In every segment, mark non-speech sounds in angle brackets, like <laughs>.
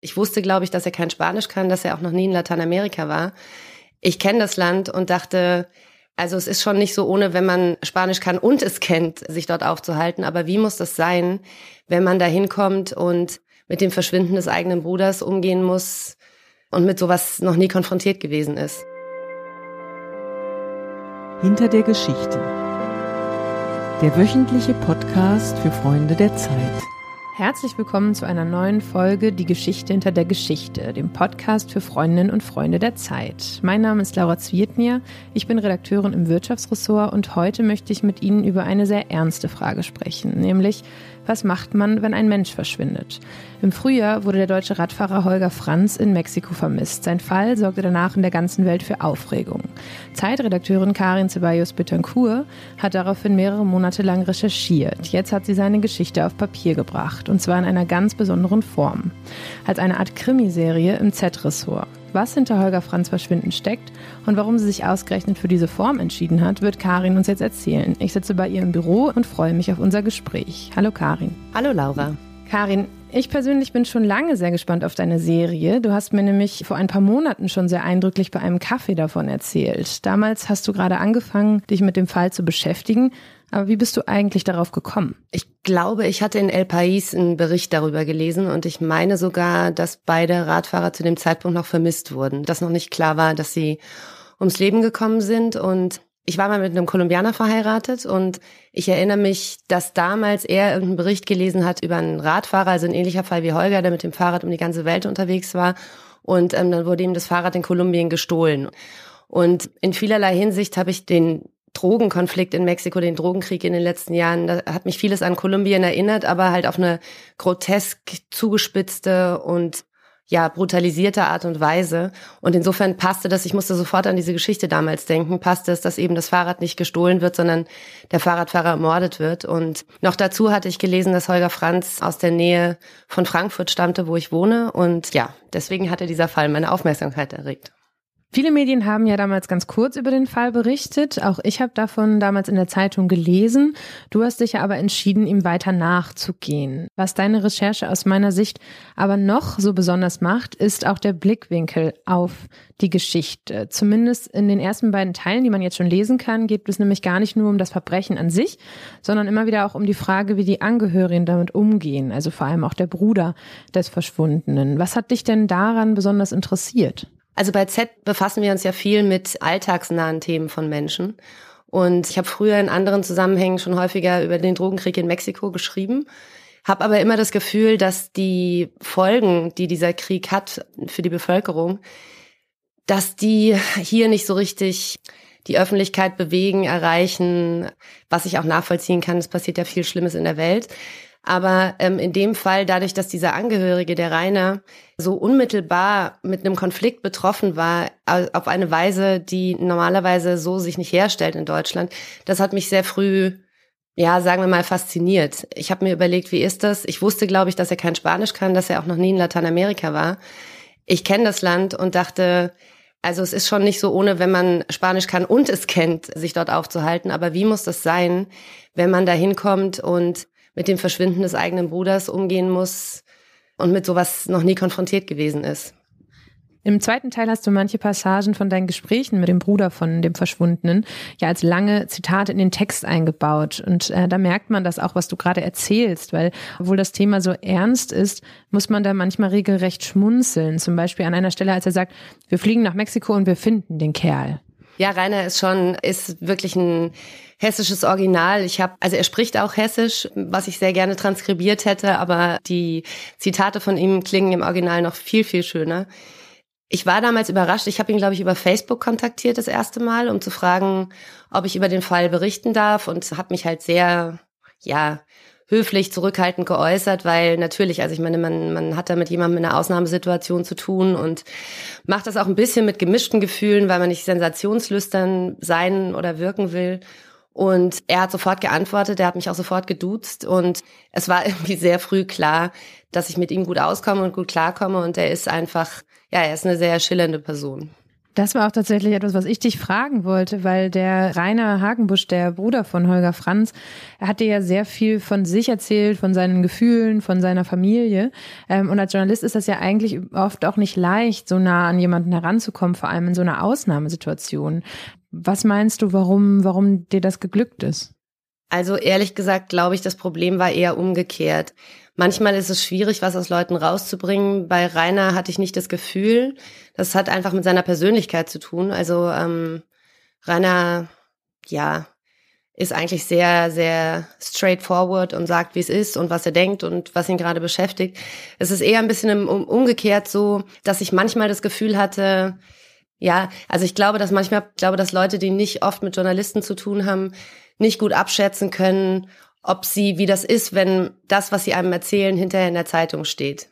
Ich wusste, glaube ich, dass er kein Spanisch kann, dass er auch noch nie in Lateinamerika war. Ich kenne das Land und dachte, also es ist schon nicht so ohne, wenn man Spanisch kann und es kennt, sich dort aufzuhalten. Aber wie muss das sein, wenn man da hinkommt und mit dem Verschwinden des eigenen Bruders umgehen muss und mit sowas noch nie konfrontiert gewesen ist? Hinter der Geschichte. Der wöchentliche Podcast für Freunde der Zeit. Herzlich willkommen zu einer neuen Folge Die Geschichte hinter der Geschichte, dem Podcast für Freundinnen und Freunde der Zeit. Mein Name ist Laura Zwietnier, ich bin Redakteurin im Wirtschaftsressort und heute möchte ich mit Ihnen über eine sehr ernste Frage sprechen, nämlich was macht man, wenn ein Mensch verschwindet? Im Frühjahr wurde der deutsche Radfahrer Holger Franz in Mexiko vermisst. Sein Fall sorgte danach in der ganzen Welt für Aufregung. Zeitredakteurin Karin Ceballos Betancourt hat daraufhin mehrere Monate lang recherchiert. Jetzt hat sie seine Geschichte auf Papier gebracht und zwar in einer ganz besonderen Form. Als eine Art Krimiserie im Z-Ressort. Was hinter Holger Franz Verschwinden steckt und warum sie sich ausgerechnet für diese Form entschieden hat, wird Karin uns jetzt erzählen. Ich sitze bei ihr im Büro und freue mich auf unser Gespräch. Hallo Karin. Hallo Laura. Karin, ich persönlich bin schon lange sehr gespannt auf deine Serie. Du hast mir nämlich vor ein paar Monaten schon sehr eindrücklich bei einem Kaffee davon erzählt. Damals hast du gerade angefangen, dich mit dem Fall zu beschäftigen. Aber wie bist du eigentlich darauf gekommen? Ich glaube, ich hatte in El País einen Bericht darüber gelesen und ich meine sogar, dass beide Radfahrer zu dem Zeitpunkt noch vermisst wurden, dass noch nicht klar war, dass sie ums Leben gekommen sind und ich war mal mit einem Kolumbianer verheiratet und ich erinnere mich, dass damals er irgendeinen Bericht gelesen hat über einen Radfahrer, also ein ähnlicher Fall wie Holger, der mit dem Fahrrad um die ganze Welt unterwegs war und ähm, dann wurde ihm das Fahrrad in Kolumbien gestohlen. Und in vielerlei Hinsicht habe ich den Drogenkonflikt in Mexiko, den Drogenkrieg in den letzten Jahren, da hat mich vieles an Kolumbien erinnert, aber halt auf eine grotesk zugespitzte und ja, brutalisierte Art und Weise. Und insofern passte das, ich musste sofort an diese Geschichte damals denken, passte es, dass eben das Fahrrad nicht gestohlen wird, sondern der Fahrradfahrer ermordet wird. Und noch dazu hatte ich gelesen, dass Holger Franz aus der Nähe von Frankfurt stammte, wo ich wohne. Und ja, deswegen hatte dieser Fall meine Aufmerksamkeit erregt. Viele Medien haben ja damals ganz kurz über den Fall berichtet. Auch ich habe davon damals in der Zeitung gelesen. Du hast dich ja aber entschieden, ihm weiter nachzugehen. Was deine Recherche aus meiner Sicht aber noch so besonders macht, ist auch der Blickwinkel auf die Geschichte. Zumindest in den ersten beiden Teilen, die man jetzt schon lesen kann, geht es nämlich gar nicht nur um das Verbrechen an sich, sondern immer wieder auch um die Frage, wie die Angehörigen damit umgehen. Also vor allem auch der Bruder des Verschwundenen. Was hat dich denn daran besonders interessiert? Also bei Z befassen wir uns ja viel mit alltagsnahen Themen von Menschen. Und ich habe früher in anderen Zusammenhängen schon häufiger über den Drogenkrieg in Mexiko geschrieben, habe aber immer das Gefühl, dass die Folgen, die dieser Krieg hat für die Bevölkerung, dass die hier nicht so richtig die Öffentlichkeit bewegen, erreichen, was ich auch nachvollziehen kann. Es passiert ja viel Schlimmes in der Welt. Aber ähm, in dem Fall, dadurch, dass dieser Angehörige, der Rainer, so unmittelbar mit einem Konflikt betroffen war, auf eine Weise, die normalerweise so sich nicht herstellt in Deutschland, das hat mich sehr früh, ja, sagen wir mal, fasziniert. Ich habe mir überlegt, wie ist das? Ich wusste, glaube ich, dass er kein Spanisch kann, dass er auch noch nie in Lateinamerika war. Ich kenne das Land und dachte, also es ist schon nicht so ohne, wenn man Spanisch kann und es kennt, sich dort aufzuhalten. Aber wie muss das sein, wenn man da hinkommt und mit dem Verschwinden des eigenen Bruders umgehen muss und mit sowas noch nie konfrontiert gewesen ist. Im zweiten Teil hast du manche Passagen von deinen Gesprächen mit dem Bruder von dem Verschwundenen ja als lange Zitate in den Text eingebaut. Und äh, da merkt man das auch, was du gerade erzählst, weil obwohl das Thema so ernst ist, muss man da manchmal regelrecht schmunzeln. Zum Beispiel an einer Stelle, als er sagt, wir fliegen nach Mexiko und wir finden den Kerl. Ja, Rainer ist schon, ist wirklich ein hessisches Original. Ich habe, also er spricht auch hessisch, was ich sehr gerne transkribiert hätte, aber die Zitate von ihm klingen im Original noch viel, viel schöner. Ich war damals überrascht. Ich habe ihn, glaube ich, über Facebook kontaktiert das erste Mal, um zu fragen, ob ich über den Fall berichten darf und habe mich halt sehr, ja, höflich, zurückhaltend geäußert, weil natürlich, also ich meine, man, man hat da mit jemandem in einer Ausnahmesituation zu tun und macht das auch ein bisschen mit gemischten Gefühlen, weil man nicht sensationslüstern sein oder wirken will. Und er hat sofort geantwortet, er hat mich auch sofort geduzt und es war <laughs> irgendwie sehr früh klar, dass ich mit ihm gut auskomme und gut klarkomme und er ist einfach, ja, er ist eine sehr schillernde Person. Das war auch tatsächlich etwas, was ich dich fragen wollte, weil der Rainer Hagenbusch, der Bruder von Holger Franz, er hat dir ja sehr viel von sich erzählt, von seinen Gefühlen, von seiner Familie. Ähm, und als Journalist ist das ja eigentlich oft auch nicht leicht, so nah an jemanden heranzukommen, vor allem in so einer Ausnahmesituation. Was meinst du, warum, warum dir das geglückt ist? Also ehrlich gesagt, glaube ich, das Problem war eher umgekehrt. Manchmal ist es schwierig, was aus Leuten rauszubringen. Bei Rainer hatte ich nicht das Gefühl. Das hat einfach mit seiner Persönlichkeit zu tun. Also ähm, Rainer, ja, ist eigentlich sehr, sehr straightforward und sagt, wie es ist und was er denkt und was ihn gerade beschäftigt. Es ist eher ein bisschen umgekehrt so, dass ich manchmal das Gefühl hatte, ja, also ich glaube, dass manchmal, glaube, dass Leute, die nicht oft mit Journalisten zu tun haben, nicht gut abschätzen können, ob sie, wie das ist, wenn das, was sie einem erzählen, hinterher in der Zeitung steht.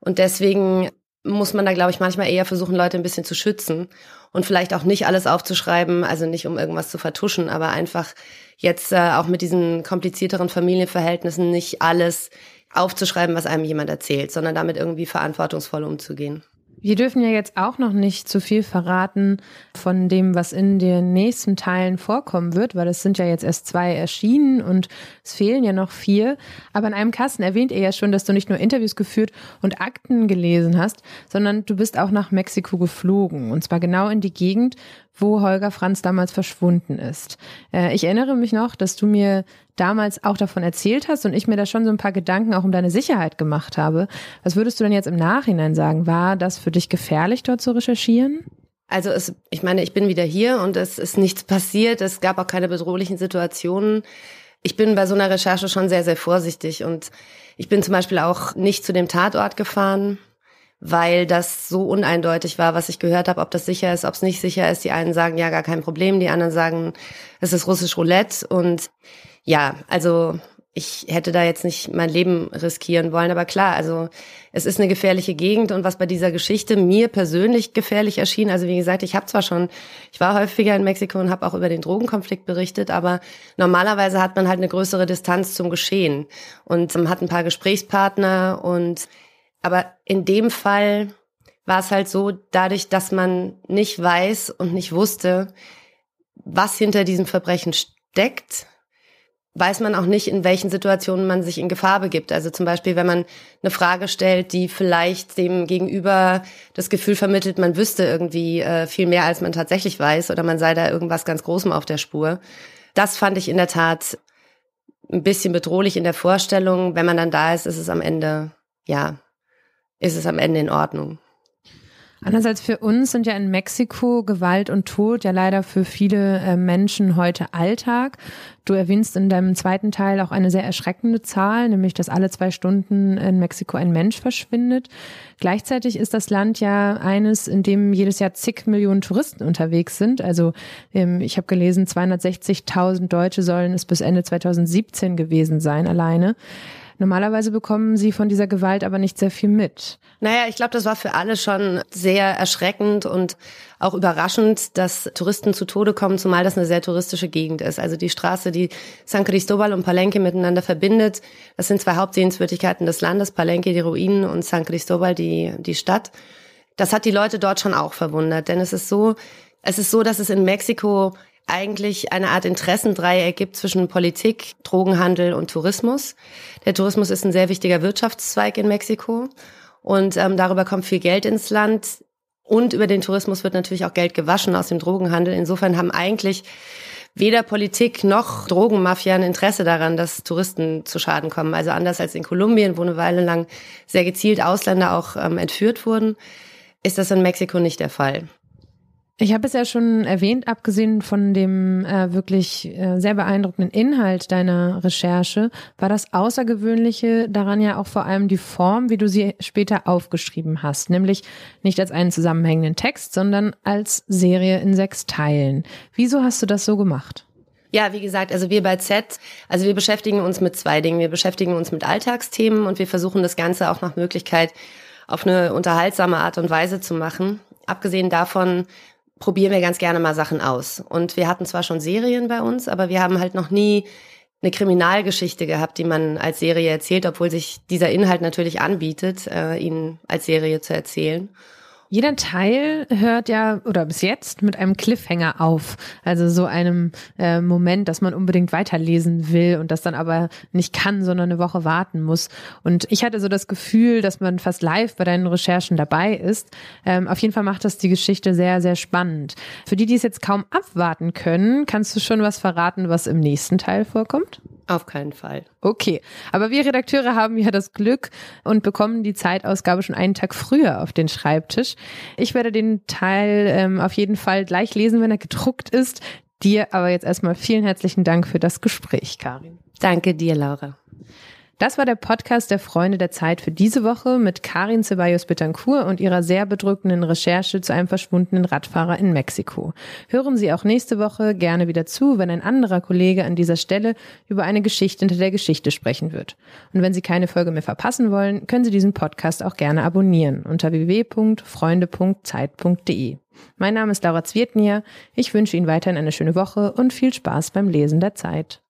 Und deswegen muss man da, glaube ich, manchmal eher versuchen, Leute ein bisschen zu schützen und vielleicht auch nicht alles aufzuschreiben, also nicht um irgendwas zu vertuschen, aber einfach jetzt äh, auch mit diesen komplizierteren Familienverhältnissen nicht alles aufzuschreiben, was einem jemand erzählt, sondern damit irgendwie verantwortungsvoll umzugehen. Wir dürfen ja jetzt auch noch nicht zu viel verraten von dem, was in den nächsten Teilen vorkommen wird, weil es sind ja jetzt erst zwei erschienen und es fehlen ja noch vier. Aber in einem Kasten erwähnt ihr ja schon, dass du nicht nur Interviews geführt und Akten gelesen hast, sondern du bist auch nach Mexiko geflogen. Und zwar genau in die Gegend, wo Holger Franz damals verschwunden ist. Äh, ich erinnere mich noch, dass du mir damals auch davon erzählt hast und ich mir da schon so ein paar Gedanken auch um deine Sicherheit gemacht habe. Was würdest du denn jetzt im Nachhinein sagen? War das für dich gefährlich, dort zu recherchieren? Also es, ich meine, ich bin wieder hier und es ist nichts passiert. Es gab auch keine bedrohlichen Situationen. Ich bin bei so einer Recherche schon sehr, sehr vorsichtig und ich bin zum Beispiel auch nicht zu dem Tatort gefahren weil das so uneindeutig war, was ich gehört habe, ob das sicher ist, ob es nicht sicher ist. Die einen sagen, ja, gar kein Problem, die anderen sagen, es ist russisch Roulette. Und ja, also ich hätte da jetzt nicht mein Leben riskieren wollen, aber klar, also es ist eine gefährliche Gegend und was bei dieser Geschichte mir persönlich gefährlich erschien, also wie gesagt, ich habe zwar schon, ich war häufiger in Mexiko und habe auch über den Drogenkonflikt berichtet, aber normalerweise hat man halt eine größere Distanz zum Geschehen und hat ein paar Gesprächspartner und aber in dem Fall war es halt so, dadurch, dass man nicht weiß und nicht wusste, was hinter diesem Verbrechen steckt, weiß man auch nicht, in welchen Situationen man sich in Gefahr begibt. Also zum Beispiel, wenn man eine Frage stellt, die vielleicht dem Gegenüber das Gefühl vermittelt, man wüsste irgendwie äh, viel mehr, als man tatsächlich weiß, oder man sei da irgendwas ganz Großem auf der Spur. Das fand ich in der Tat ein bisschen bedrohlich in der Vorstellung. Wenn man dann da ist, ist es am Ende, ja, ist es am Ende in Ordnung. Andererseits für uns sind ja in Mexiko Gewalt und Tod ja leider für viele äh, Menschen heute Alltag. Du erwähnst in deinem zweiten Teil auch eine sehr erschreckende Zahl, nämlich dass alle zwei Stunden in Mexiko ein Mensch verschwindet. Gleichzeitig ist das Land ja eines, in dem jedes Jahr zig Millionen Touristen unterwegs sind. Also ähm, ich habe gelesen, 260.000 Deutsche sollen es bis Ende 2017 gewesen sein alleine. Normalerweise bekommen sie von dieser Gewalt aber nicht sehr viel mit. Naja, ich glaube, das war für alle schon sehr erschreckend und auch überraschend, dass Touristen zu Tode kommen, zumal das eine sehr touristische Gegend ist. Also die Straße, die San Cristobal und Palenque miteinander verbindet, das sind zwei Hauptsehenswürdigkeiten des Landes, Palenque die Ruinen und San Cristobal die, die Stadt. Das hat die Leute dort schon auch verwundert, denn es ist so, es ist so, dass es in Mexiko eigentlich eine Art Interessendreieck gibt zwischen Politik, Drogenhandel und Tourismus. Der Tourismus ist ein sehr wichtiger Wirtschaftszweig in Mexiko und ähm, darüber kommt viel Geld ins Land und über den Tourismus wird natürlich auch Geld gewaschen aus dem Drogenhandel. Insofern haben eigentlich weder Politik noch Drogenmafia ein Interesse daran, dass Touristen zu Schaden kommen. Also anders als in Kolumbien, wo eine Weile lang sehr gezielt Ausländer auch ähm, entführt wurden, ist das in Mexiko nicht der Fall. Ich habe es ja schon erwähnt, abgesehen von dem äh, wirklich äh, sehr beeindruckenden Inhalt deiner Recherche, war das Außergewöhnliche daran ja auch vor allem die Form, wie du sie später aufgeschrieben hast, nämlich nicht als einen zusammenhängenden Text, sondern als Serie in sechs Teilen. Wieso hast du das so gemacht? Ja, wie gesagt, also wir bei Z, also wir beschäftigen uns mit zwei Dingen. Wir beschäftigen uns mit Alltagsthemen und wir versuchen das Ganze auch nach Möglichkeit auf eine unterhaltsame Art und Weise zu machen. Abgesehen davon probieren wir ganz gerne mal Sachen aus. Und wir hatten zwar schon Serien bei uns, aber wir haben halt noch nie eine Kriminalgeschichte gehabt, die man als Serie erzählt, obwohl sich dieser Inhalt natürlich anbietet, äh, ihn als Serie zu erzählen. Jeder Teil hört ja, oder bis jetzt, mit einem Cliffhanger auf. Also so einem äh, Moment, dass man unbedingt weiterlesen will und das dann aber nicht kann, sondern eine Woche warten muss. Und ich hatte so das Gefühl, dass man fast live bei deinen Recherchen dabei ist. Ähm, auf jeden Fall macht das die Geschichte sehr, sehr spannend. Für die, die es jetzt kaum abwarten können, kannst du schon was verraten, was im nächsten Teil vorkommt? Auf keinen Fall. Okay, aber wir Redakteure haben ja das Glück und bekommen die Zeitausgabe schon einen Tag früher auf den Schreibtisch. Ich werde den Teil ähm, auf jeden Fall gleich lesen, wenn er gedruckt ist. Dir aber jetzt erstmal vielen herzlichen Dank für das Gespräch, Karin. Danke dir, Laura. Das war der Podcast der Freunde der Zeit für diese Woche mit Karin Ceballos Betancourt und ihrer sehr bedrückenden Recherche zu einem verschwundenen Radfahrer in Mexiko. Hören Sie auch nächste Woche gerne wieder zu, wenn ein anderer Kollege an dieser Stelle über eine Geschichte hinter der Geschichte sprechen wird. Und wenn Sie keine Folge mehr verpassen wollen, können Sie diesen Podcast auch gerne abonnieren unter www.freunde.zeit.de. Mein Name ist Laura Zwietnier. Ich wünsche Ihnen weiterhin eine schöne Woche und viel Spaß beim Lesen der Zeit.